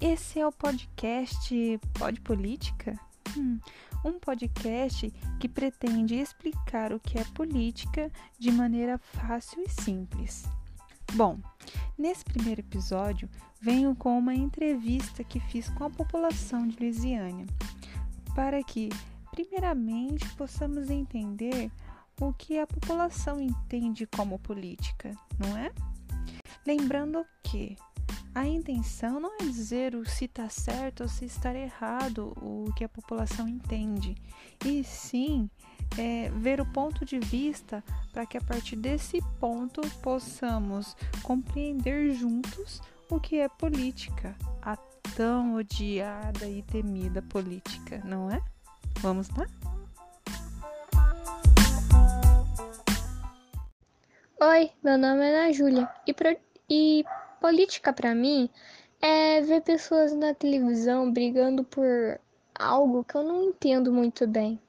Esse é o podcast Pode Política? Hum, um podcast que pretende explicar o que é política de maneira fácil e simples. Bom, nesse primeiro episódio venho com uma entrevista que fiz com a população de Lusiânia, para que, primeiramente, possamos entender o que a população entende como política, não é? Lembrando que a intenção não é dizer o se está certo ou se está errado o que a população entende, e sim é, ver o ponto de vista para que a partir desse ponto possamos compreender juntos o que é política, a tão odiada e temida política, não é? Vamos lá? Oi, meu nome é Ana Júlia e, pro, e Política para mim é ver pessoas na televisão brigando por algo que eu não entendo muito bem.